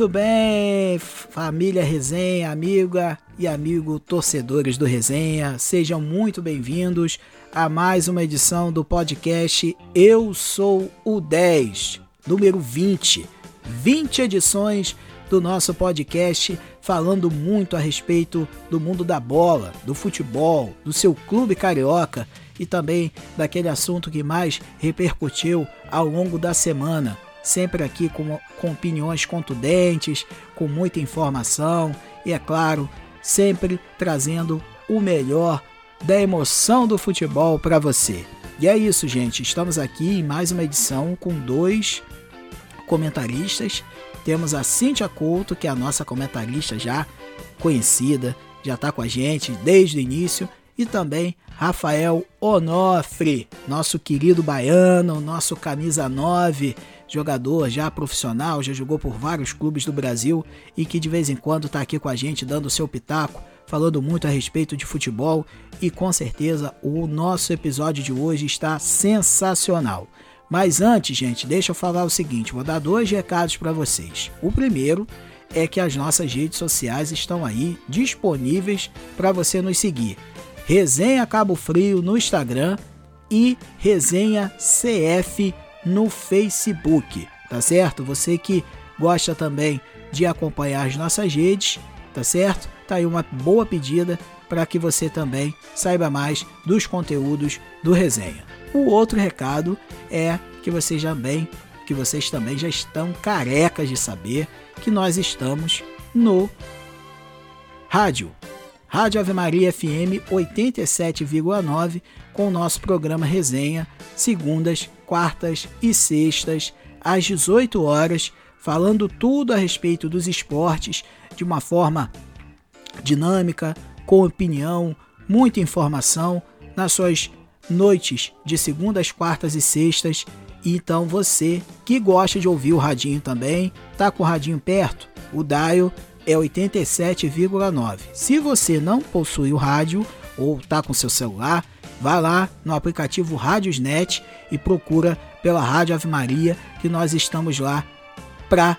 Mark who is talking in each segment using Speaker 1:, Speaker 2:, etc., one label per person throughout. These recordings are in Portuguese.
Speaker 1: Muito bem, família Resenha, amiga e amigo torcedores do Resenha, sejam muito bem-vindos a mais uma edição do podcast Eu Sou o 10, número 20. 20 edições do nosso podcast falando muito a respeito do mundo da bola, do futebol, do seu clube carioca e também daquele assunto que mais repercutiu ao longo da semana. Sempre aqui com, com opiniões contundentes, com muita informação e, é claro, sempre trazendo o melhor da emoção do futebol para você. E é isso, gente. Estamos aqui em mais uma edição com dois comentaristas. Temos a Cintia Couto, que é a nossa comentarista já conhecida, já está com a gente desde o início, e também Rafael Onofre, nosso querido baiano, nosso camisa 9, jogador já profissional, já jogou por vários clubes do Brasil e que de vez em quando está aqui com a gente dando seu pitaco, falando muito a respeito de futebol e com certeza o nosso episódio de hoje está sensacional. Mas antes, gente, deixa eu falar o seguinte, vou dar dois recados para vocês. O primeiro é que as nossas redes sociais estão aí disponíveis para você nos seguir. Resenha Cabo Frio no Instagram e Resenha CF no Facebook, tá certo? Você que gosta também de acompanhar as nossas redes, tá certo? Tá aí uma boa pedida para que você também saiba mais dos conteúdos do Resenha. O outro recado é que vocês também, que vocês também já estão carecas de saber que nós estamos no rádio Rádio Ave Maria FM 87,9 com o nosso programa Resenha, segundas, quartas e sextas, às 18 horas, falando tudo a respeito dos esportes de uma forma dinâmica, com opinião, muita informação nas suas noites de segundas, quartas e sextas. Então você que gosta de ouvir o radinho também, tá com o radinho perto? O dial é 87,9. Se você não possui o rádio ou está com seu celular, vá lá no aplicativo Rádiosnet e procura pela Rádio Ave Maria, que nós estamos lá para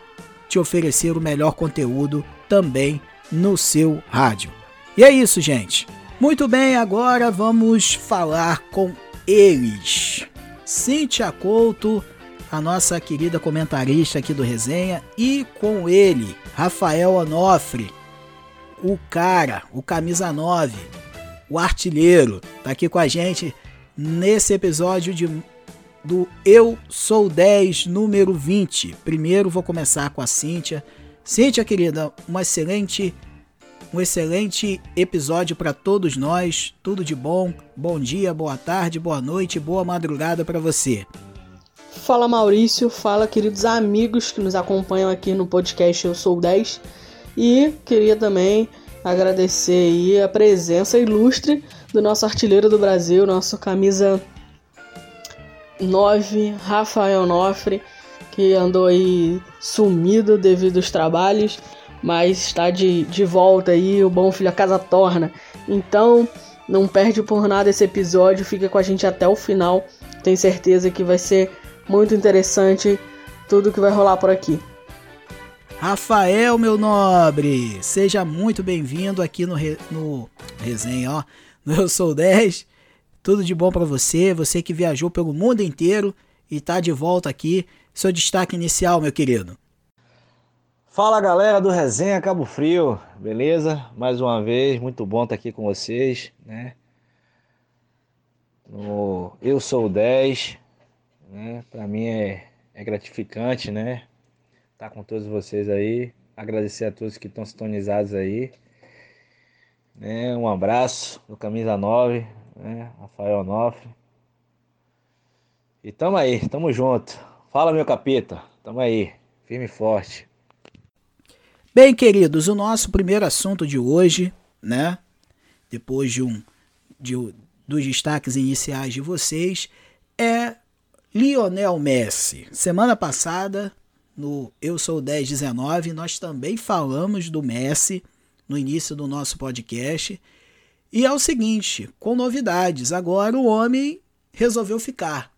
Speaker 1: te oferecer o melhor conteúdo também no seu rádio. E é isso, gente. Muito bem, agora vamos falar com eles. Cíntia Couto, a nossa querida comentarista aqui do Resenha, e com ele, Rafael Onofre, o cara, o camisa 9, o artilheiro, tá aqui com a gente nesse episódio de, do Eu Sou 10, número 20. Primeiro vou começar com a Cíntia. Cíntia, querida, um excelente, um excelente episódio para todos nós. Tudo de bom. Bom dia, boa tarde, boa noite, boa madrugada para você.
Speaker 2: Fala Maurício, fala queridos amigos que nos acompanham aqui no podcast Eu Sou 10 e queria também agradecer aí a presença ilustre do nosso artilheiro do Brasil, nosso camisa 9, Rafael Nofre, que andou aí sumido devido aos trabalhos, mas está de, de volta aí, o bom filho a casa torna. Então, não perde por nada esse episódio, fica com a gente até o final. Tenho certeza que vai ser muito interessante tudo que vai rolar por aqui.
Speaker 1: Rafael, meu nobre, seja muito bem-vindo aqui no, re, no resenha, ó. No Eu Sou 10. Tudo de bom para você, você que viajou pelo mundo inteiro e tá de volta aqui. Seu destaque inicial, meu querido.
Speaker 3: Fala galera do Resenha Cabo Frio, beleza? Mais uma vez, muito bom estar aqui com vocês, né? No Eu Sou 10, né? Para mim é, é gratificante, né? Estar tá com todos vocês aí. Agradecer a todos que estão sintonizados aí. Né? Um abraço do Camisa 9, né? Rafael Onofre. E tamo aí, tamo junto. Fala, meu capeta. Tamo aí, firme e forte.
Speaker 1: Bem, queridos, o nosso primeiro assunto de hoje, né? Depois de um de, dos destaques iniciais de vocês é Lionel Messi. Semana passada, no Eu Sou 1019, nós também falamos do Messi no início do nosso podcast. E é o seguinte, com novidades, agora o homem resolveu ficar.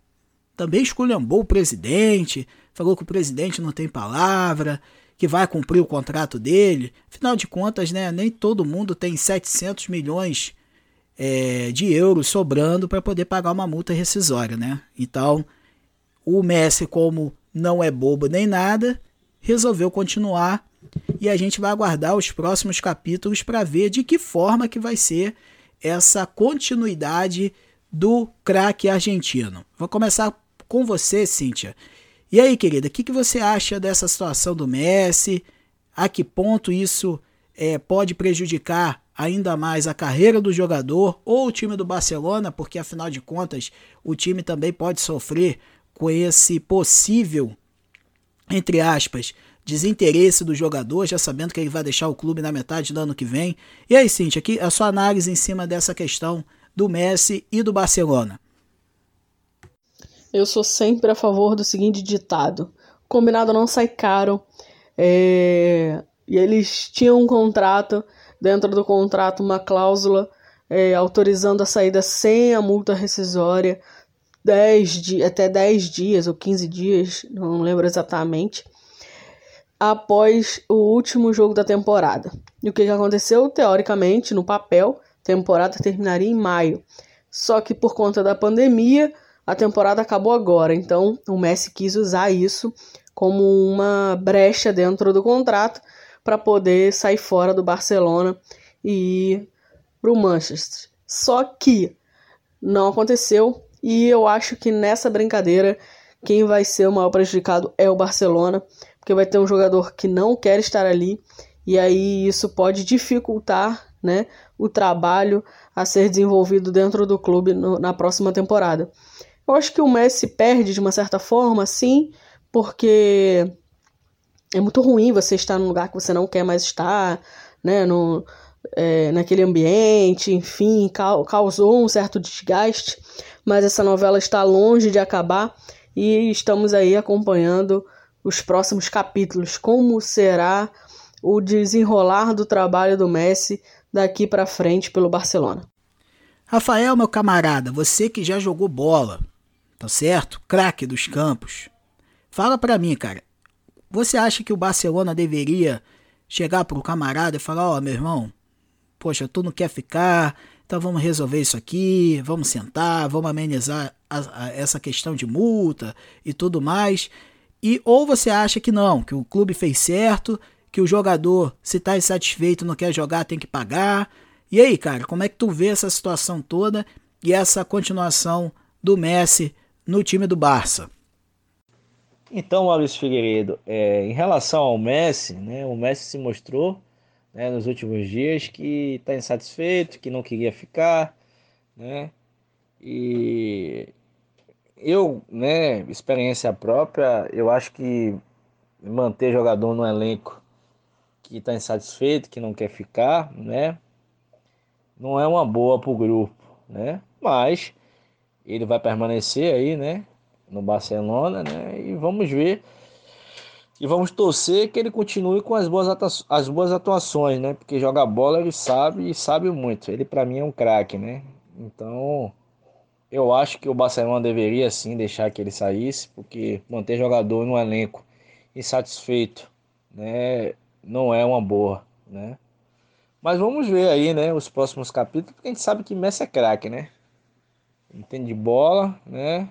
Speaker 1: Também esculhambou o presidente, falou que o presidente não tem palavra, que vai cumprir o contrato dele. Afinal de contas, né, nem todo mundo tem 700 milhões é, de euros sobrando para poder pagar uma multa rescisória, né? Então, o Messi, como não é bobo nem nada, resolveu continuar e a gente vai aguardar os próximos capítulos para ver de que forma que vai ser essa continuidade do craque argentino. Vou começar com você, Cíntia. E aí, querida, o que, que você acha dessa situação do Messi? A que ponto isso é, pode prejudicar ainda mais a carreira do jogador ou o time do Barcelona, porque afinal de contas o time também pode sofrer com esse possível, entre aspas, desinteresse do jogador, já sabendo que ele vai deixar o clube na metade do ano que vem. E aí, Cintia, aqui a sua análise em cima dessa questão do Messi e do Barcelona.
Speaker 2: Eu sou sempre a favor do seguinte ditado: combinado não sai caro. É... E eles tinham um contrato, dentro do contrato, uma cláusula é, autorizando a saída sem a multa rescisória, 10 di até 10 dias ou 15 dias, não lembro exatamente, após o último jogo da temporada. E o que, que aconteceu? Teoricamente, no papel, a temporada terminaria em maio. Só que por conta da pandemia, a temporada acabou agora. Então, o Messi quis usar isso como uma brecha dentro do contrato para poder sair fora do Barcelona e ir para o Manchester. Só que não aconteceu e eu acho que nessa brincadeira, quem vai ser o maior prejudicado é o Barcelona, porque vai ter um jogador que não quer estar ali, e aí isso pode dificultar né, o trabalho a ser desenvolvido dentro do clube no, na próxima temporada. Eu acho que o Messi perde de uma certa forma, sim, porque é muito ruim você estar num lugar que você não quer mais estar, né, no, é, naquele ambiente, enfim, causou um certo desgaste mas essa novela está longe de acabar e estamos aí acompanhando os próximos capítulos. Como será o desenrolar do trabalho do Messi daqui para frente pelo Barcelona?
Speaker 1: Rafael, meu camarada, você que já jogou bola, tá certo? Craque dos campos. Fala para mim, cara. Você acha que o Barcelona deveria chegar pro camarada e falar: Ó, oh, meu irmão, poxa, tu não quer ficar, então vamos resolver isso aqui, vamos sentar, vamos amenizar a, a, essa questão de multa e tudo mais. E ou você acha que não, que o clube fez certo, que o jogador, se está insatisfeito, não quer jogar, tem que pagar. E aí, cara, como é que tu vê essa situação toda e essa continuação do Messi no time do Barça?
Speaker 3: Então, Maurício Figueiredo, é, em relação ao Messi, né, o Messi se mostrou né, nos últimos dias que está insatisfeito, que não queria ficar, né? E eu, né, experiência própria, eu acho que manter jogador no elenco que está insatisfeito, que não quer ficar, né, não é uma boa para o grupo, né? Mas ele vai permanecer aí, né, no Barcelona, né? E vamos ver e vamos torcer que ele continue com as boas, as boas atuações, né? Porque joga bola ele sabe e sabe muito. Ele para mim é um craque, né? Então, eu acho que o Barcelona deveria sim deixar que ele saísse, porque manter jogador no elenco insatisfeito, né, não é uma boa, né? Mas vamos ver aí, né, os próximos capítulos, porque a gente sabe que Messi é craque, né? Entende bola, né?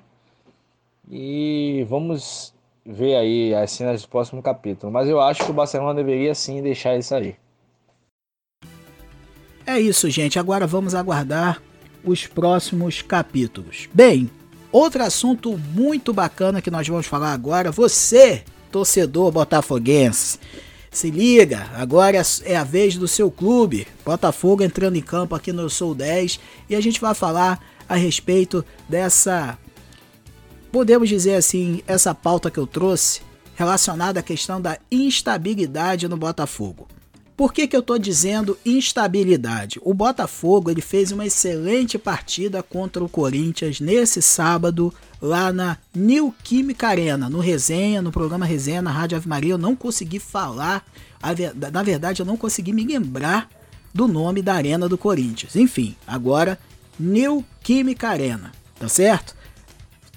Speaker 3: E vamos ver aí as cenas do próximo capítulo. Mas eu acho que o Barcelona deveria sim deixar isso aí.
Speaker 1: É isso, gente. Agora vamos aguardar os próximos capítulos. Bem, outro assunto muito bacana que nós vamos falar agora, você, torcedor botafoguense, se liga, agora é a vez do seu clube, Botafogo entrando em campo aqui no Sul 10 e a gente vai falar a respeito dessa podemos dizer assim, essa pauta que eu trouxe relacionada à questão da instabilidade no Botafogo. Por que, que eu estou dizendo instabilidade? O Botafogo ele fez uma excelente partida contra o Corinthians nesse sábado lá na New Química Arena, no Resenha, no programa Resenha, na Rádio Ave Maria. Eu não consegui falar, na verdade eu não consegui me lembrar do nome da Arena do Corinthians. Enfim, agora New Química Arena, tá certo?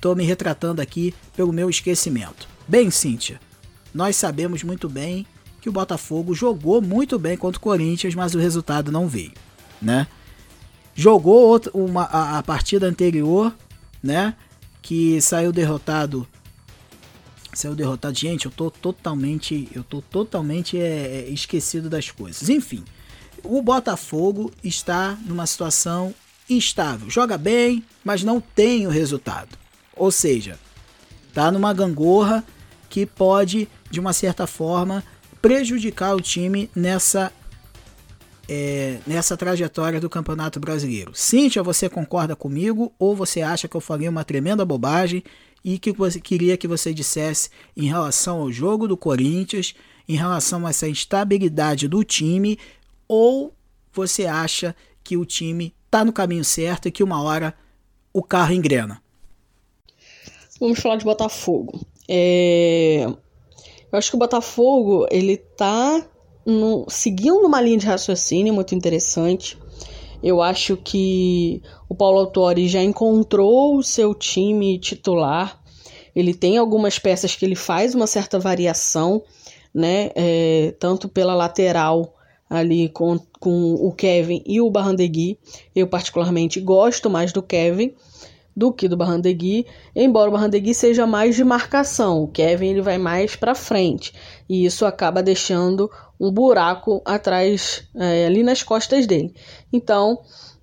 Speaker 1: Estou me retratando aqui pelo meu esquecimento. Bem, Cíntia, nós sabemos muito bem que o Botafogo jogou muito bem contra o Corinthians, mas o resultado não veio, né? Jogou outra, uma, a, a partida anterior, né? Que saiu derrotado saiu derrotado. Gente, eu tô totalmente, eu tô totalmente é, é, esquecido das coisas. Enfim, o Botafogo está numa situação instável. Joga bem, mas não tem o resultado. Ou seja, tá numa gangorra que pode, de uma certa forma, prejudicar o time nessa é, nessa trajetória do Campeonato Brasileiro. Cíntia, você concorda comigo ou você acha que eu falei uma tremenda bobagem e que você queria que você dissesse em relação ao jogo do Corinthians, em relação a essa instabilidade do time, ou você acha que o time está no caminho certo e que uma hora o carro engrena?
Speaker 2: Vamos falar de Botafogo. É... Eu acho que o Botafogo, ele tá no, seguindo uma linha de raciocínio muito interessante. Eu acho que o Paulo Autori já encontrou o seu time titular. Ele tem algumas peças que ele faz uma certa variação, né? É, tanto pela lateral ali com, com o Kevin e o Barrandegui. Eu particularmente gosto mais do Kevin do que do Barrandegui, embora o Barrandegui seja mais de marcação, o Kevin ele vai mais para frente e isso acaba deixando um buraco atrás é, ali nas costas dele. Então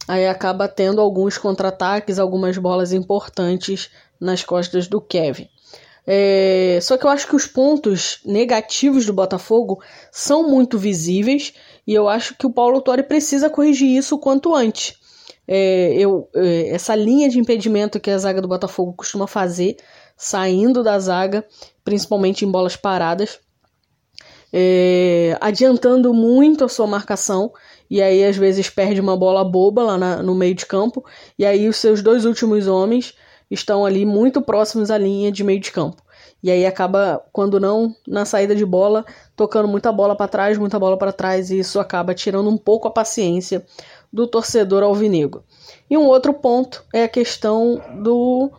Speaker 2: aí acaba tendo alguns contra-ataques, algumas bolas importantes nas costas do Kevin. É, só que eu acho que os pontos negativos do Botafogo são muito visíveis e eu acho que o Paulo Torre precisa corrigir isso o quanto antes é, eu, é, essa linha de impedimento que a zaga do Botafogo costuma fazer, saindo da zaga, principalmente em bolas paradas, é, adiantando muito a sua marcação, e aí às vezes perde uma bola boba lá na, no meio de campo, e aí os seus dois últimos homens estão ali muito próximos à linha de meio de campo. E aí acaba, quando não, na saída de bola, tocando muita bola para trás, muita bola para trás, e isso acaba tirando um pouco a paciência do torcedor alvinegro. E um outro ponto é a questão do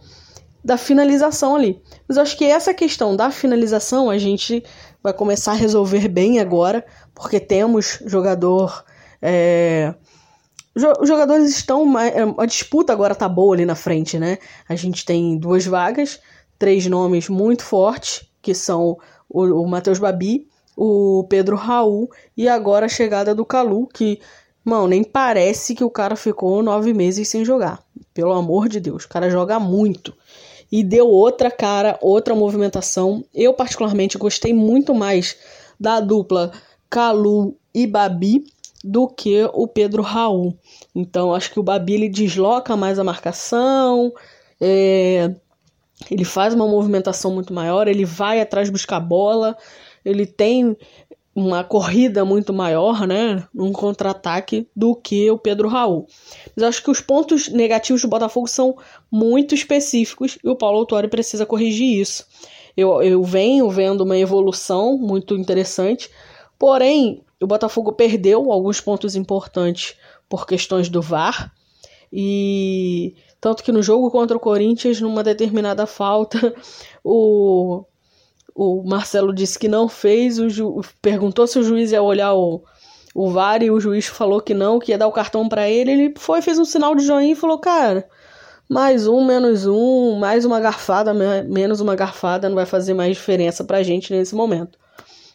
Speaker 2: da finalização ali. Mas eu acho que essa questão da finalização a gente vai começar a resolver bem agora, porque temos jogador. É... Os jogadores estão. É, a disputa agora tá boa ali na frente, né? A gente tem duas vagas, três nomes muito fortes, que são o, o Matheus Babi, o Pedro Raul e agora a chegada do Calu, que Mano, nem parece que o cara ficou nove meses sem jogar. Pelo amor de Deus, o cara joga muito. E deu outra cara, outra movimentação. Eu, particularmente, gostei muito mais da dupla Calu e Babi do que o Pedro Raul. Então, acho que o Babi ele desloca mais a marcação, é... ele faz uma movimentação muito maior, ele vai atrás buscar bola, ele tem uma corrida muito maior, né, um contra-ataque do que o Pedro Raul. Mas acho que os pontos negativos do Botafogo são muito específicos e o Paulo Autori precisa corrigir isso. Eu, eu venho vendo uma evolução muito interessante, porém o Botafogo perdeu alguns pontos importantes por questões do VAR e tanto que no jogo contra o Corinthians, numa determinada falta, o o Marcelo disse que não fez, o ju... perguntou se o juiz ia olhar o, o VAR e o juiz falou que não, que ia dar o cartão para ele. Ele foi, fez um sinal de joinha e falou: Cara, mais um, menos um, mais uma garfada, menos uma garfada, não vai fazer mais diferença pra gente nesse momento.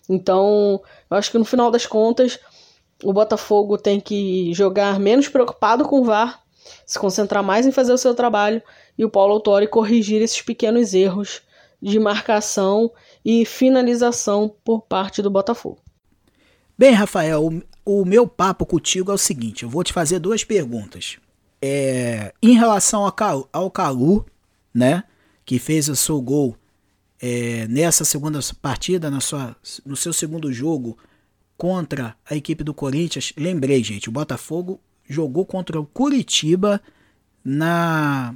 Speaker 2: Então, eu acho que no final das contas, o Botafogo tem que jogar menos preocupado com o VAR, se concentrar mais em fazer o seu trabalho e o Paulo Autori corrigir esses pequenos erros de marcação e finalização por parte do Botafogo.
Speaker 1: Bem, Rafael, o, meu papo contigo é o seguinte: eu vou te fazer duas perguntas. É, em relação ao, Calu, ao Calu, né, que fez o seu gol é, nessa segunda partida, na sua, no seu segundo jogo contra a equipe do Corinthians. Lembrei, gente, o Botafogo jogou contra o Curitiba na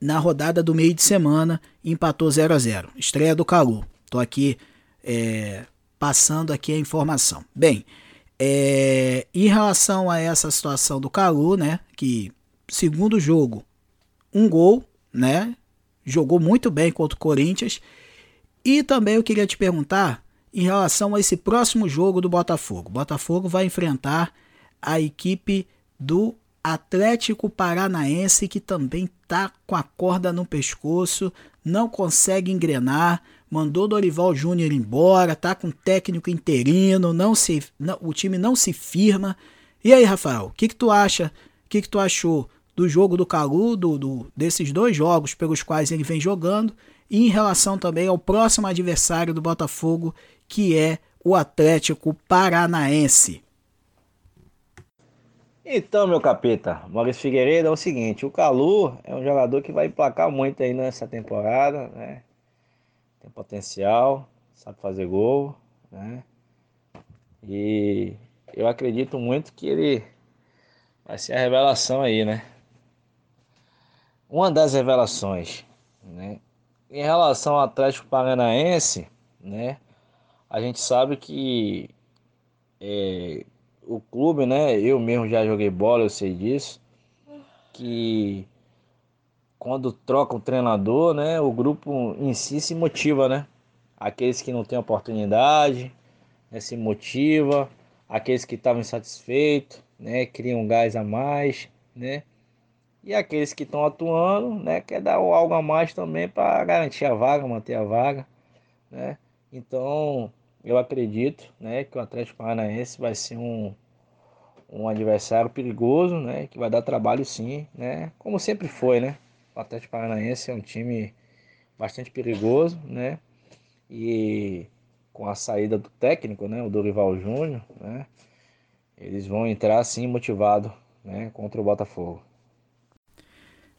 Speaker 1: na rodada do meio de semana empatou 0 a 0 Estreia do Calu. Tô aqui é, passando aqui a informação. Bem, é, em relação a essa situação do Calu, né, que segundo jogo, um gol, né, jogou muito bem contra o Corinthians. E também eu queria te perguntar em relação a esse próximo jogo do Botafogo. O Botafogo vai enfrentar a equipe do Atlético Paranaense, que também tá com a corda no pescoço, não consegue engrenar, mandou Dorival Júnior embora, tá com técnico interino, não se, não, o time não se firma. E aí, Rafael, o que, que tu acha? O que, que tu achou do jogo do Calu, do, do, desses dois jogos pelos quais ele vem jogando, e em relação também ao próximo adversário do Botafogo, que é o Atlético Paranaense.
Speaker 3: Então, meu capeta, Maurício Figueiredo é o seguinte, o Calu é um jogador que vai emplacar muito aí nessa temporada, né? Tem potencial, sabe fazer gol, né? E eu acredito muito que ele vai ser a revelação aí, né? Uma das revelações, né? Em relação ao Atlético Paranaense, né? A gente sabe que é, o clube, né? Eu mesmo já joguei bola, eu sei disso. Que quando troca o treinador, né? O grupo em si se motiva, né? Aqueles que não têm oportunidade, né, se motiva. Aqueles que estavam insatisfeitos, né? Criam um gás a mais, né? E aqueles que estão atuando, né? Quer dar algo a mais também para garantir a vaga, manter a vaga, né? Então, eu acredito né, que o Atlético Paranaense vai ser um, um adversário perigoso, né, que vai dar trabalho sim, né, como sempre foi, né. O Atlético Paranaense é um time bastante perigoso, né, e com a saída do técnico, né, o Dorival Júnior, né, eles vão entrar sim motivado, né, contra o Botafogo.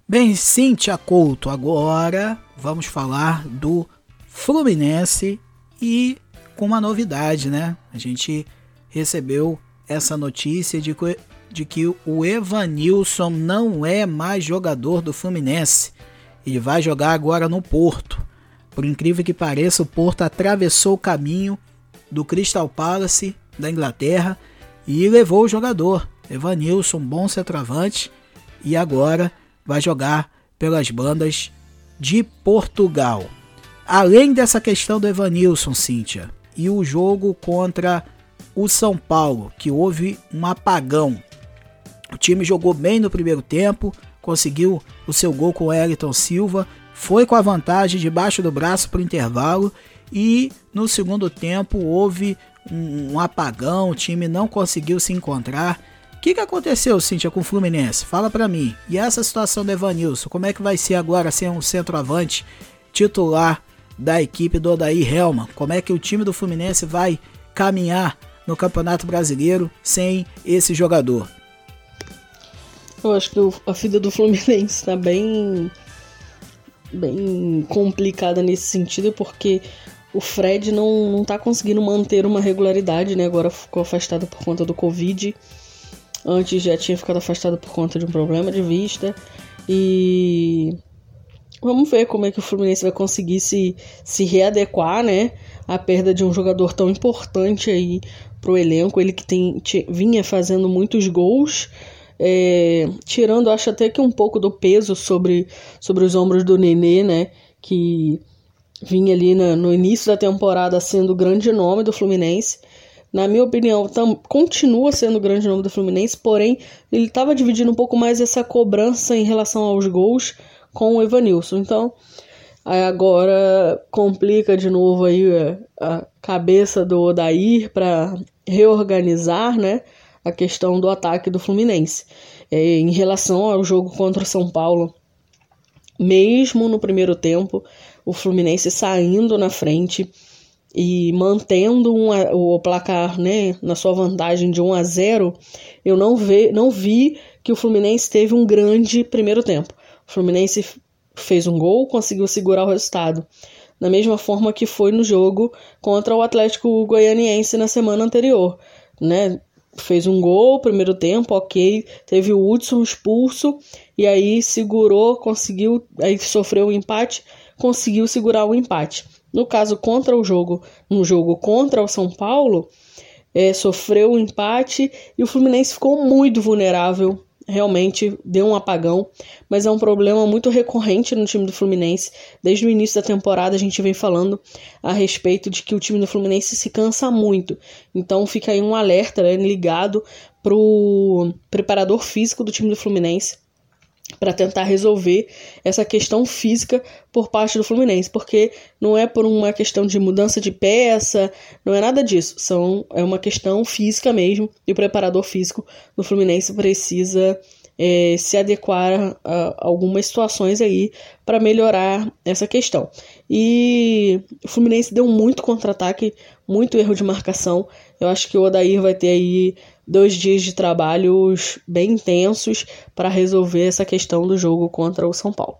Speaker 1: Bem, Cintia Couto, agora vamos falar do Fluminense e com uma novidade, né? A gente recebeu essa notícia de que, de que o Evanilson não é mais jogador do Fluminense. Ele vai jogar agora no Porto. Por incrível que pareça, o Porto atravessou o caminho do Crystal Palace da Inglaterra e levou o jogador. Evanilson, bom centroavante, e agora vai jogar pelas bandas de Portugal. Além dessa questão do Evanilson, Cíntia, e o jogo contra o São Paulo, que houve um apagão. O time jogou bem no primeiro tempo, conseguiu o seu gol com o Elton Silva, foi com a vantagem debaixo do braço para o intervalo e no segundo tempo houve um, um, apagão, o time não conseguiu se encontrar. O que, que aconteceu, Cíntia, com o Fluminense? Fala para mim. E essa situação do Evanilson, como é que vai ser agora ser um centroavante titular da equipe do Odair Helman. Como é que o time do Fluminense vai caminhar no Campeonato Brasileiro sem esse jogador?
Speaker 2: Eu acho que a vida do Fluminense está bem, bem complicada nesse sentido, porque o Fred não, não tá conseguindo manter uma regularidade, né? Agora ficou afastado por conta do Covid. Antes já tinha ficado afastado por conta de um problema de vista. E Vamos ver como é que o Fluminense vai conseguir se, se readequar, né? A perda de um jogador tão importante aí pro elenco. Ele que tem, vinha fazendo muitos gols. É, tirando, acho até que um pouco do peso sobre, sobre os ombros do Nenê, né? Que vinha ali na, no início da temporada sendo o grande nome do Fluminense. Na minha opinião, tam, continua sendo o grande nome do Fluminense, porém, ele estava dividindo um pouco mais essa cobrança em relação aos gols com o Evanilson. Então, agora complica de novo aí a cabeça do Odair para reorganizar, né, a questão do ataque do Fluminense. É, em relação ao jogo contra o São Paulo, mesmo no primeiro tempo, o Fluminense saindo na frente e mantendo um, o placar né, na sua vantagem de 1 a 0, eu não, ve, não vi que o Fluminense teve um grande primeiro tempo. O Fluminense fez um gol, conseguiu segurar o resultado. da mesma forma que foi no jogo contra o Atlético Goianiense na semana anterior, né? Fez um gol, primeiro tempo, ok. Teve o Hudson expulso e aí segurou, conseguiu, aí sofreu o um empate, conseguiu segurar o empate. No caso contra o jogo, no jogo contra o São Paulo, é, sofreu o um empate e o Fluminense ficou muito vulnerável realmente deu um apagão, mas é um problema muito recorrente no time do Fluminense. Desde o início da temporada a gente vem falando a respeito de que o time do Fluminense se cansa muito. Então fica aí um alerta né, ligado pro preparador físico do time do Fluminense para tentar resolver essa questão física por parte do Fluminense, porque não é por uma questão de mudança de peça, não é nada disso, são é uma questão física mesmo, e o preparador físico do Fluminense precisa é, se adequar a, algumas situações aí para melhorar essa questão. E o Fluminense deu muito contra-ataque, muito erro de marcação. Eu acho que o Odair vai ter aí dois dias de trabalhos bem intensos para resolver essa questão do jogo contra o São Paulo.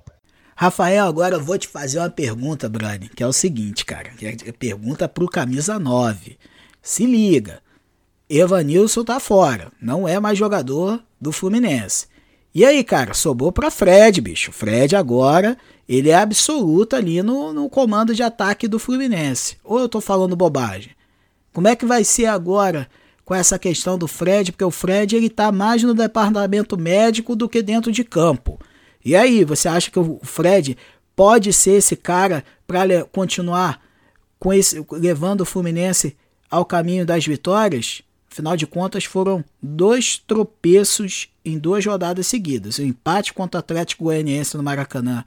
Speaker 1: Rafael, agora eu vou te fazer uma pergunta, Brani, que é o seguinte, cara. É pergunta pro camisa 9. Se liga. Evanilson tá fora, não é mais jogador do Fluminense. E aí, cara, sobrou para Fred, bicho. Fred agora, ele é absoluto ali no, no comando de ataque do Fluminense. Ou eu tô falando bobagem? Como é que vai ser agora com essa questão do Fred, porque o Fred ele tá mais no departamento médico do que dentro de campo. E aí, você acha que o Fred pode ser esse cara para continuar com esse levando o Fluminense ao caminho das vitórias? Afinal de contas, foram dois tropeços em duas rodadas seguidas. O empate contra o Atlético Goianiense no Maracanã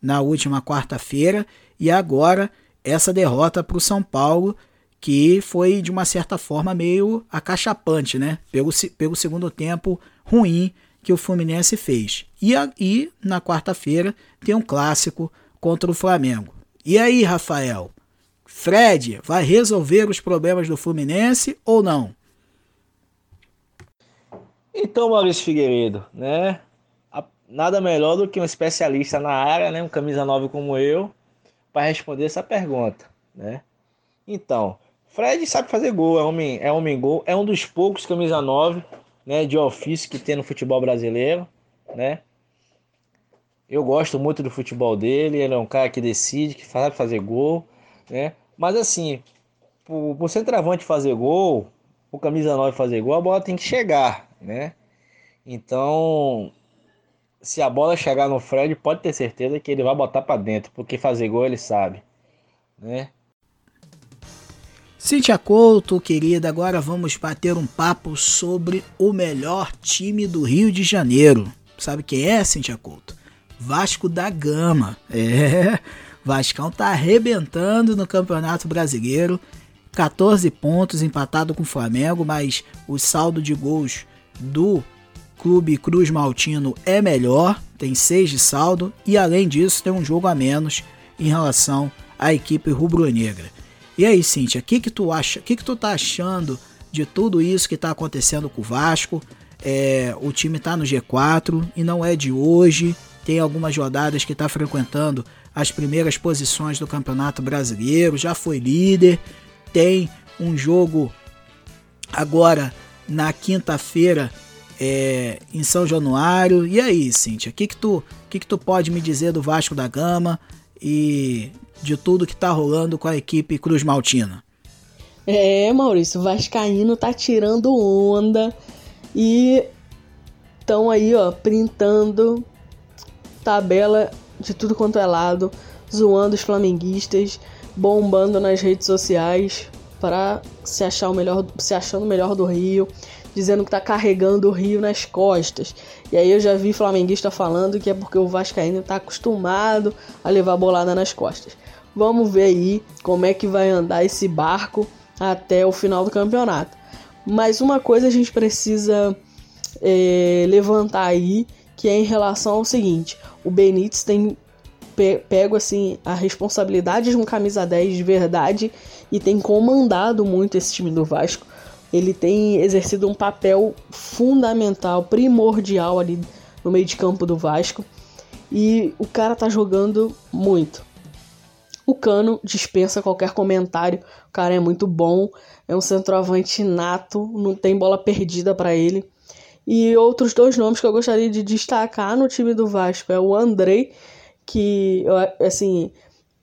Speaker 1: na última quarta-feira e agora essa derrota para o São Paulo que foi de uma certa forma meio acachapante, né? Pelo, pelo segundo tempo ruim que o Fluminense fez. E, e na quarta-feira tem um clássico contra o Flamengo. E aí, Rafael? Fred vai resolver os problemas do Fluminense ou não?
Speaker 3: Então, Maurício Figueiredo, né? Nada melhor do que um especialista na área, né? Um camisa 9 como eu, para responder essa pergunta, né? Então, Fred sabe fazer gol, é homem, é homem gol, é um dos poucos camisa 9, né, de ofício que tem no futebol brasileiro, né? Eu gosto muito do futebol dele, ele é um cara que decide, que sabe fazer gol, né? Mas assim, o, o centroavante fazer gol, o camisa 9 fazer gol, a bola tem que chegar, né? Então, se a bola chegar no Fred, pode ter certeza que ele vai botar para dentro, porque fazer gol ele sabe, né?
Speaker 1: Cintia Couto, querida, agora vamos bater um papo sobre o melhor time do Rio de Janeiro. Sabe quem é, Cintia Couto? Vasco da Gama. É, Vascão tá arrebentando no Campeonato Brasileiro. 14 pontos empatado com o Flamengo, mas o saldo de gols do Clube Cruz Maltino é melhor, tem 6 de saldo e além disso tem um jogo a menos em relação à equipe rubro-negra. E aí, Cintia, o que, que tu acha? O que, que tu tá achando de tudo isso que tá acontecendo com o Vasco? É, o time tá no G4 e não é de hoje. Tem algumas rodadas que tá frequentando as primeiras posições do Campeonato Brasileiro, já foi líder. Tem um jogo agora na quinta-feira é, em São Januário. E aí, Cintia, o que, que, tu, que, que tu pode me dizer do Vasco da Gama? E de tudo que tá rolando com a equipe Cruz Maltina.
Speaker 2: É, Maurício, o Vascaíno tá tirando onda e estão aí, ó, printando tabela de tudo quanto é lado, zoando os flamenguistas, bombando nas redes sociais para se achar o melhor, se achando o melhor do Rio, dizendo que tá carregando o Rio nas costas. E aí eu já vi flamenguista falando que é porque o Vascaíno tá acostumado a levar bolada nas costas. Vamos ver aí como é que vai andar esse barco até o final do campeonato. Mas uma coisa a gente precisa é, levantar aí, que é em relação ao seguinte: o Benítez tem pe pego assim a responsabilidade de um camisa 10 de verdade e tem comandado muito esse time do Vasco. Ele tem exercido um papel fundamental, primordial ali no meio de campo do Vasco. E o cara tá jogando muito. O Cano dispensa qualquer comentário. O cara é muito bom, é um centroavante nato, não tem bola perdida para ele. E outros dois nomes que eu gostaria de destacar no time do Vasco é o Andrei, que assim,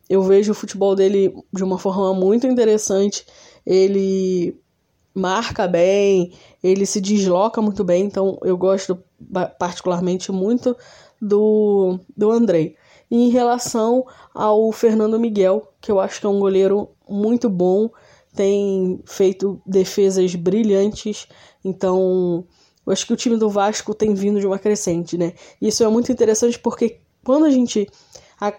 Speaker 2: eu vejo o futebol dele de uma forma muito interessante. Ele marca bem, ele se desloca muito bem, então eu gosto particularmente muito do, do Andrei. E em relação ao Fernando Miguel, que eu acho que é um goleiro muito bom, tem feito defesas brilhantes, então eu acho que o time do Vasco tem vindo de uma crescente, né? Isso é muito interessante porque quando a gente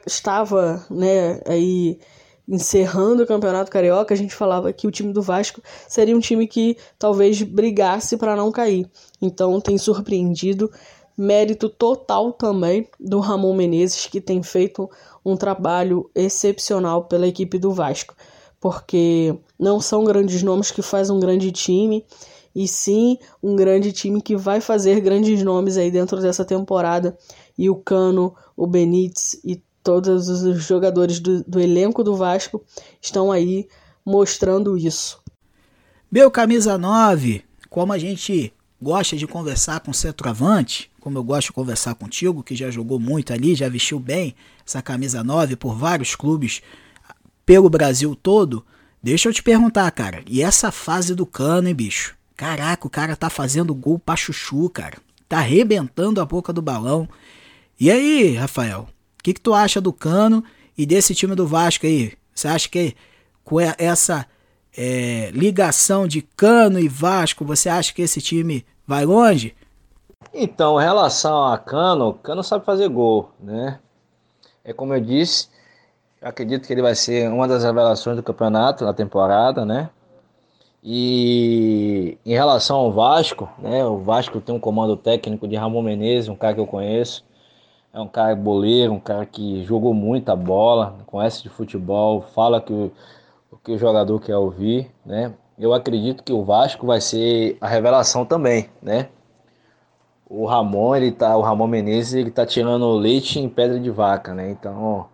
Speaker 2: estava, né, aí encerrando o Campeonato Carioca, a gente falava que o time do Vasco seria um time que talvez brigasse para não cair. Então tem surpreendido mérito total também do Ramon Menezes, que tem feito um trabalho excepcional pela equipe do Vasco, porque não são grandes nomes que fazem um grande time, e sim um grande time que vai fazer grandes nomes aí dentro dessa temporada. E o Cano, o Benítez e todos os jogadores do, do elenco do Vasco estão aí mostrando isso.
Speaker 1: Meu camisa 9, como a gente gosta de conversar com o centroavante, como eu gosto de conversar contigo, que já jogou muito ali, já vestiu bem essa camisa 9 por vários clubes pelo Brasil todo, deixa eu te perguntar, cara, e essa fase do cano, hein, bicho? Caraca, o cara tá fazendo gol pra chuchu, cara. Tá arrebentando a boca do balão. E aí, Rafael? O que, que tu acha do Cano e desse time do Vasco aí? Você acha que com essa é, ligação de Cano e Vasco, você acha que esse time vai longe?
Speaker 3: Então, em relação a Cano, Cano sabe fazer gol, né? É como eu disse, eu acredito que ele vai ser uma das revelações do campeonato na temporada, né? E em relação ao Vasco, né? O Vasco tem um comando técnico de Ramon Menezes, um cara que eu conheço. É um cara boleiro, um cara que jogou muita bola, conhece de futebol, fala que o, que o jogador quer ouvir, né? Eu acredito que o Vasco vai ser a revelação também, né? O Ramon, ele tá, o Ramon Menezes, ele tá tirando leite em pedra de vaca, né? Então,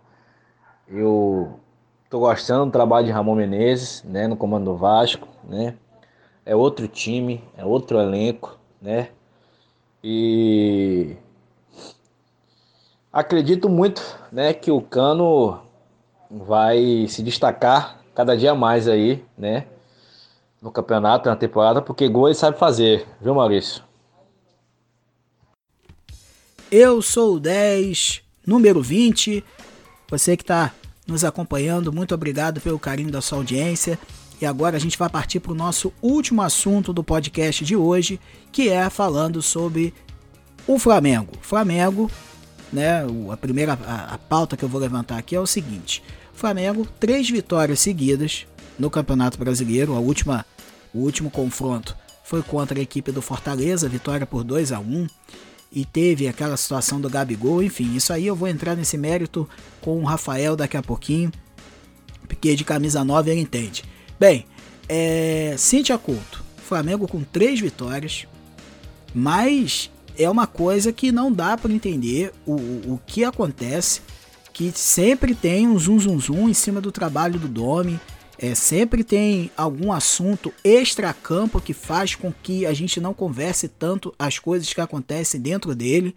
Speaker 3: eu Tô gostando do trabalho de Ramon Menezes, né, no comando do Vasco, né? É outro time, é outro elenco, né? E acredito muito, né, que o Cano vai se destacar cada dia mais aí, né? No campeonato, na temporada, porque gol ele sabe fazer, viu, Maurício?
Speaker 1: Eu sou o 10, número 20. Você que tá nos acompanhando. Muito obrigado pelo carinho da sua audiência. E agora a gente vai partir para o nosso último assunto do podcast de hoje, que é falando sobre o Flamengo. Flamengo, né? A primeira a, a pauta que eu vou levantar aqui é o seguinte: Flamengo três vitórias seguidas no Campeonato Brasileiro. A última, o último confronto foi contra a equipe do Fortaleza, vitória por 2 a 1 e teve aquela situação do Gabigol, enfim, isso aí eu vou entrar nesse mérito com o Rafael daqui a pouquinho, porque de camisa 9 ele entende. Bem, é, Cintia Couto, Flamengo com três vitórias, mas é uma coisa que não dá para entender o, o, que acontece, que sempre tem um zum zum zum em cima do trabalho do Domi, é, sempre tem algum assunto extra-campo que faz com que a gente não converse tanto as coisas que acontecem dentro dele.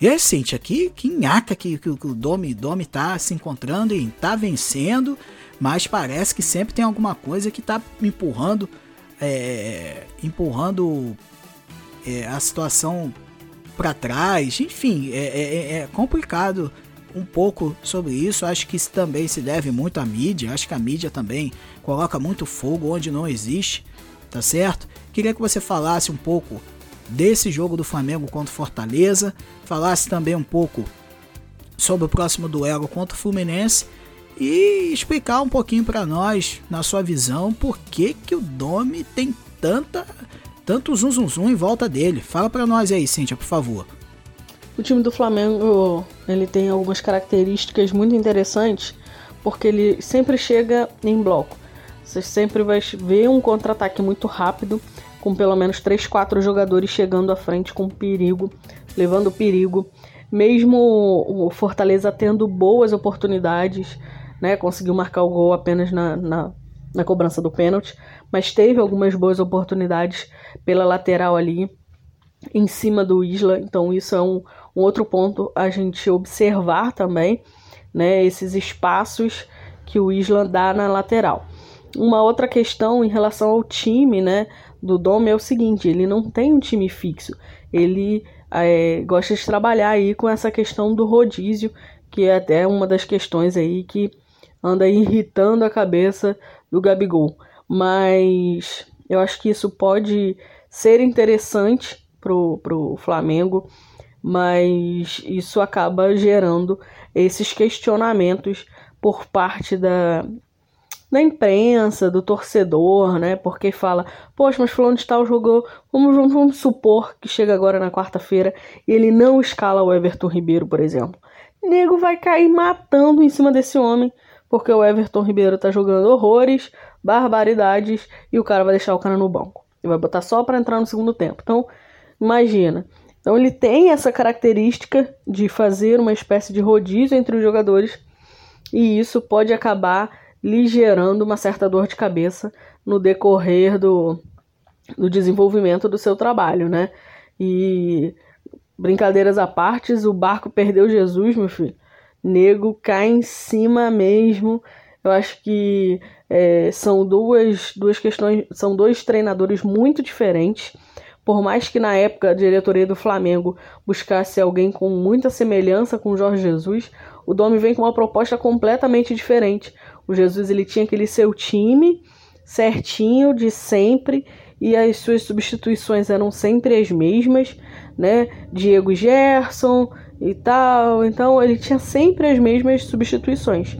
Speaker 1: E aí, Cintia, que, que nhaca que, que, que o Domi, Domi tá se encontrando e tá vencendo, mas parece que sempre tem alguma coisa que tá empurrando, é, empurrando é, a situação para trás. Enfim, é, é, é complicado um pouco sobre isso. Acho que isso também se deve muito à mídia. Acho que a mídia também coloca muito fogo onde não existe, tá certo? Queria que você falasse um pouco desse jogo do Flamengo contra Fortaleza, falasse também um pouco sobre o próximo duelo contra o Fluminense e explicar um pouquinho para nós, na sua visão, por que, que o Domi tem tanta tanto zum zum zum em volta dele. Fala para nós aí, Cíntia, por favor.
Speaker 2: O time do Flamengo ele tem algumas características muito interessantes, porque ele sempre chega em bloco. Você sempre vai ver um contra-ataque muito rápido, com pelo menos 3, 4 jogadores chegando à frente com perigo, levando perigo. Mesmo o Fortaleza tendo boas oportunidades, né? Conseguiu marcar o gol apenas na, na, na cobrança do pênalti, mas teve algumas boas oportunidades pela lateral ali em cima do Isla, então isso é um, um outro ponto a gente observar também, né? Esses espaços que o Isla dá na lateral. Uma outra questão em relação ao time, né? Do Dom é o seguinte: ele não tem um time fixo. Ele é, gosta de trabalhar aí com essa questão do rodízio, que é até uma das questões aí que anda irritando a cabeça do Gabigol. Mas eu acho que isso pode ser interessante pro, pro Flamengo, mas isso acaba gerando esses questionamentos por parte da, da imprensa, do torcedor, né? Porque fala, poxa, mas fulano de tal jogou. Vamos, vamos, vamos supor que chega agora na quarta-feira e ele não escala o Everton Ribeiro, por exemplo. Nego vai cair matando em cima desse homem, porque o Everton Ribeiro tá jogando horrores, barbaridades, e o cara vai deixar o cara no banco. E vai botar só para entrar no segundo tempo. Então, imagina. Então ele tem essa característica de fazer uma espécie de rodízio entre os jogadores, e isso pode acabar lhe gerando uma certa dor de cabeça no decorrer do, do desenvolvimento do seu trabalho, né? E brincadeiras à parte, o barco perdeu Jesus, meu filho. Nego cai em cima mesmo. Eu acho que é, são duas, duas questões, são dois treinadores muito diferentes. Por mais que na época a diretoria do Flamengo buscasse alguém com muita semelhança com Jorge Jesus, o Domi vem com uma proposta completamente diferente. O Jesus ele tinha aquele seu time certinho de sempre e as suas substituições eram sempre as mesmas, né? Diego Gerson e tal. Então ele tinha sempre as mesmas substituições.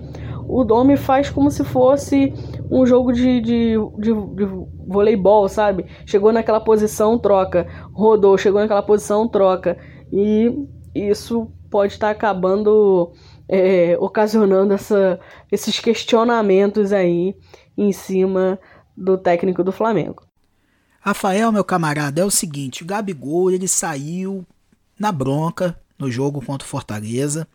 Speaker 2: O Domi faz como se fosse um jogo de, de, de, de voleibol, sabe? Chegou naquela posição, troca. Rodou, chegou naquela posição, troca. E isso pode estar tá acabando é, ocasionando essa, esses questionamentos aí em cima do técnico do Flamengo.
Speaker 1: Rafael, meu camarada, é o seguinte: o Gabigol ele saiu na bronca no jogo contra o Fortaleza.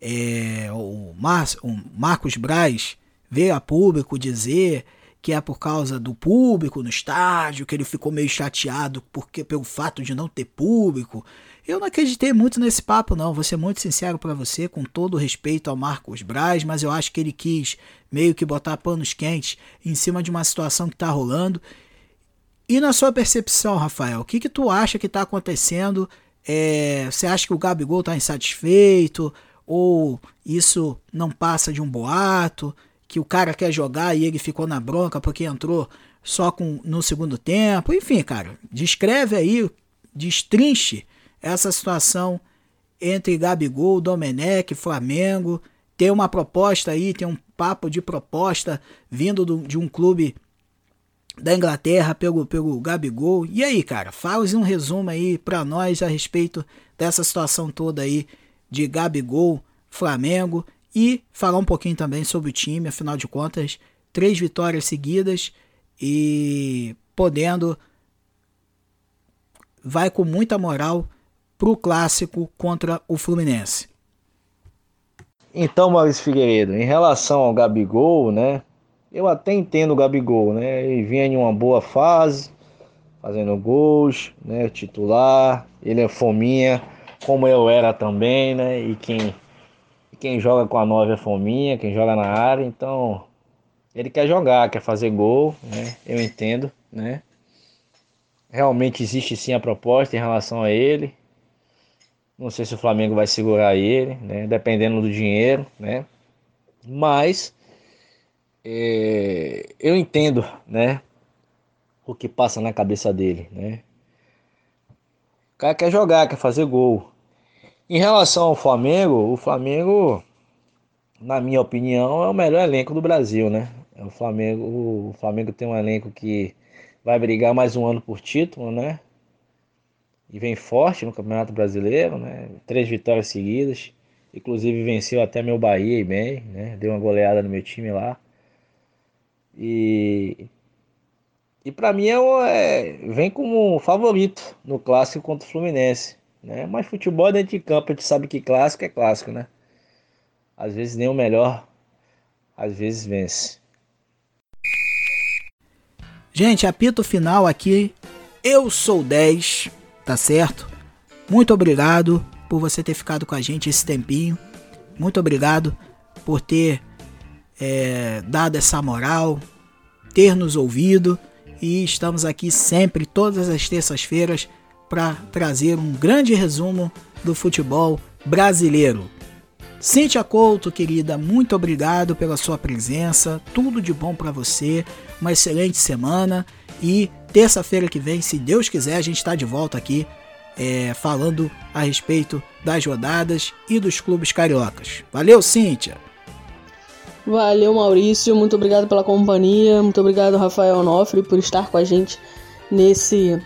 Speaker 1: É, o, Mar o Marcos Braz veio a público dizer que é por causa do público no estádio, que ele ficou meio chateado porque pelo fato de não ter público. Eu não acreditei muito nesse papo, não. Vou ser muito sincero para você, com todo respeito ao Marcos Braz, mas eu acho que ele quis meio que botar panos quentes em cima de uma situação que tá rolando. E na sua percepção, Rafael, o que, que tu acha que tá acontecendo? É, você acha que o Gabigol tá insatisfeito? Ou isso não passa de um boato? Que o cara quer jogar e ele ficou na bronca porque entrou só com, no segundo tempo? Enfim, cara, descreve aí, destrinche essa situação entre Gabigol, Domenech, Flamengo. Tem uma proposta aí, tem um papo de proposta vindo do, de um clube da Inglaterra pelo, pelo Gabigol. E aí, cara, faz um resumo aí para nós a respeito dessa situação toda aí de Gabigol, Flamengo e falar um pouquinho também sobre o time, afinal de contas, três vitórias seguidas e podendo vai com muita moral para o clássico contra o Fluminense.
Speaker 3: Então, Maurício Figueiredo, em relação ao Gabigol, né? Eu até entendo o Gabigol, né? Ele vinha em uma boa fase, fazendo gols, né? Titular, ele é fominha, como eu era também, né? E quem, quem joga com a nove é fominha, quem joga na área, então ele quer jogar, quer fazer gol, né? Eu entendo, né? Realmente existe sim a proposta em relação a ele. Não sei se o Flamengo vai segurar ele, né? Dependendo do dinheiro, né? Mas é, eu entendo, né? O que passa na cabeça dele, né? O cara quer jogar, quer fazer gol. Em relação ao Flamengo, o Flamengo, na minha opinião, é o melhor elenco do Brasil, né? É o Flamengo, o Flamengo tem um elenco que vai brigar mais um ano por título, né? e vem forte no Campeonato Brasileiro, né? Três vitórias seguidas. Inclusive venceu até meu Bahia e bem, né? Deu uma goleada no meu time lá. E e para mim é, é, vem como favorito no clássico contra o Fluminense, né? Mas futebol dentro de campo, a gente sabe que clássico é clássico, né? Às vezes nem o melhor às vezes vence.
Speaker 1: Gente, apito final aqui. Eu sou 10, tá certo? Muito obrigado por você ter ficado com a gente esse tempinho. Muito obrigado por ter é, dado essa moral, ter nos ouvido e estamos aqui sempre, todas as terças-feiras, para trazer um grande resumo do futebol brasileiro. Cíntia Couto, querida, muito obrigado pela sua presença. Tudo de bom para você. Uma excelente semana. E terça-feira que vem, se Deus quiser, a gente está de volta aqui é, falando a respeito das rodadas e dos clubes cariocas. Valeu, Cíntia!
Speaker 2: Valeu, Maurício. Muito obrigado pela companhia. Muito obrigado, Rafael Onofre, por estar com a gente nesse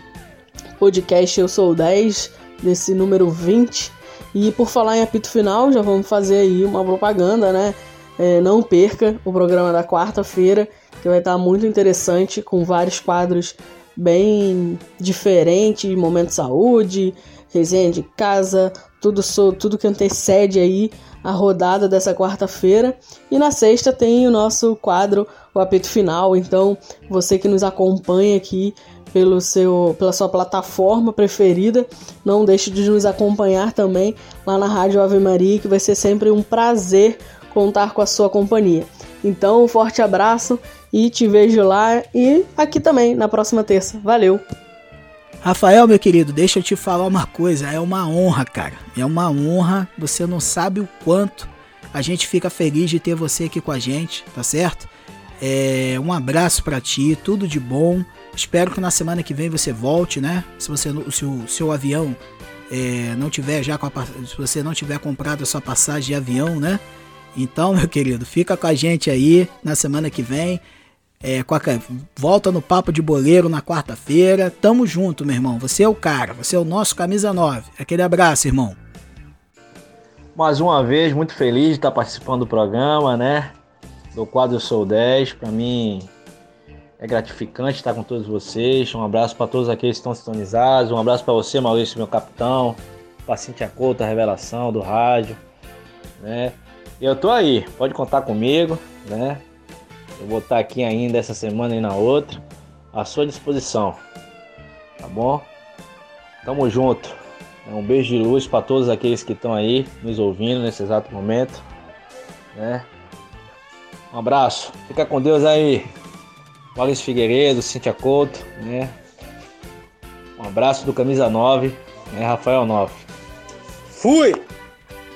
Speaker 2: podcast Eu Sou 10, desse número 20. E por falar em apito final, já vamos fazer aí uma propaganda, né? É, não perca o programa da quarta-feira, que vai estar muito interessante, com vários quadros bem diferentes, momento de saúde, resenha de casa, tudo, tudo que antecede aí a rodada dessa quarta-feira. E na sexta tem o nosso quadro, o apito final. Então, você que nos acompanha aqui pelo seu, pela sua plataforma preferida. Não deixe de nos acompanhar também lá na Rádio Ave Maria, que vai ser sempre um prazer contar com a sua companhia. Então, um forte abraço e te vejo lá e aqui também na próxima terça. Valeu!
Speaker 1: Rafael, meu querido, deixa eu te falar uma coisa. É uma honra, cara. É uma honra. Você não sabe o quanto a gente fica feliz de ter você aqui com a gente, tá certo? É, um abraço para ti, tudo de bom. Espero que na semana que vem você volte, né? Se você se o seu avião é, não tiver já com a, se você não tiver comprado a sua passagem de avião, né? Então, meu querido, fica com a gente aí na semana que vem. É, volta no Papo de Boleiro na quarta-feira. Tamo junto, meu irmão. Você é o cara, você é o nosso camisa 9. Aquele abraço, irmão.
Speaker 3: Mais uma vez, muito feliz de estar participando do programa, né? Do quadro Sou 10. Para mim, é gratificante estar com todos vocês. Um abraço para todos aqueles que estão sintonizados. Um abraço para você, Maurício, meu capitão. Para Cintia Couto, a revelação do rádio. Né? Eu tô aí, pode contar comigo, né? Eu vou estar aqui ainda essa semana e na outra, à sua disposição. Tá bom? Tamo junto. Um beijo de luz para todos aqueles que estão aí nos ouvindo nesse exato momento. Né? Um abraço. Fica com Deus aí. Maurício Figueiredo, Cintia Couto, né? Um abraço do Camisa 9, né? Rafael 9. Fui!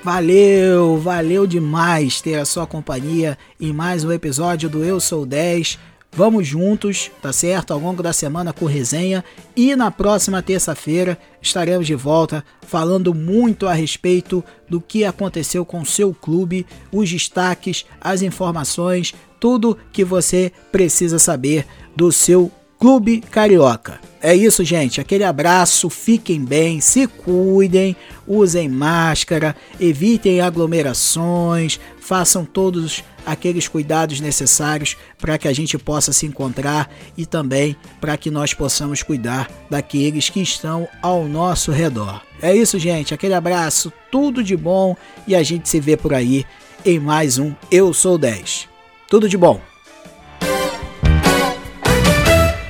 Speaker 1: Valeu, valeu demais ter a sua companhia em mais um episódio do Eu Sou 10. Vamos juntos, tá certo? Ao longo da semana com resenha e na próxima terça-feira estaremos de volta falando muito a respeito do que aconteceu com seu clube, os destaques, as informações, tudo que você precisa saber do seu Clube Carioca. É isso, gente. Aquele abraço, fiquem bem, se cuidem, usem máscara, evitem aglomerações, façam todos aqueles cuidados necessários para que a gente possa se encontrar e também para que nós possamos cuidar daqueles que estão ao nosso redor. É isso, gente. Aquele abraço, tudo de bom e a gente se vê por aí em mais um Eu Sou 10. Tudo de bom!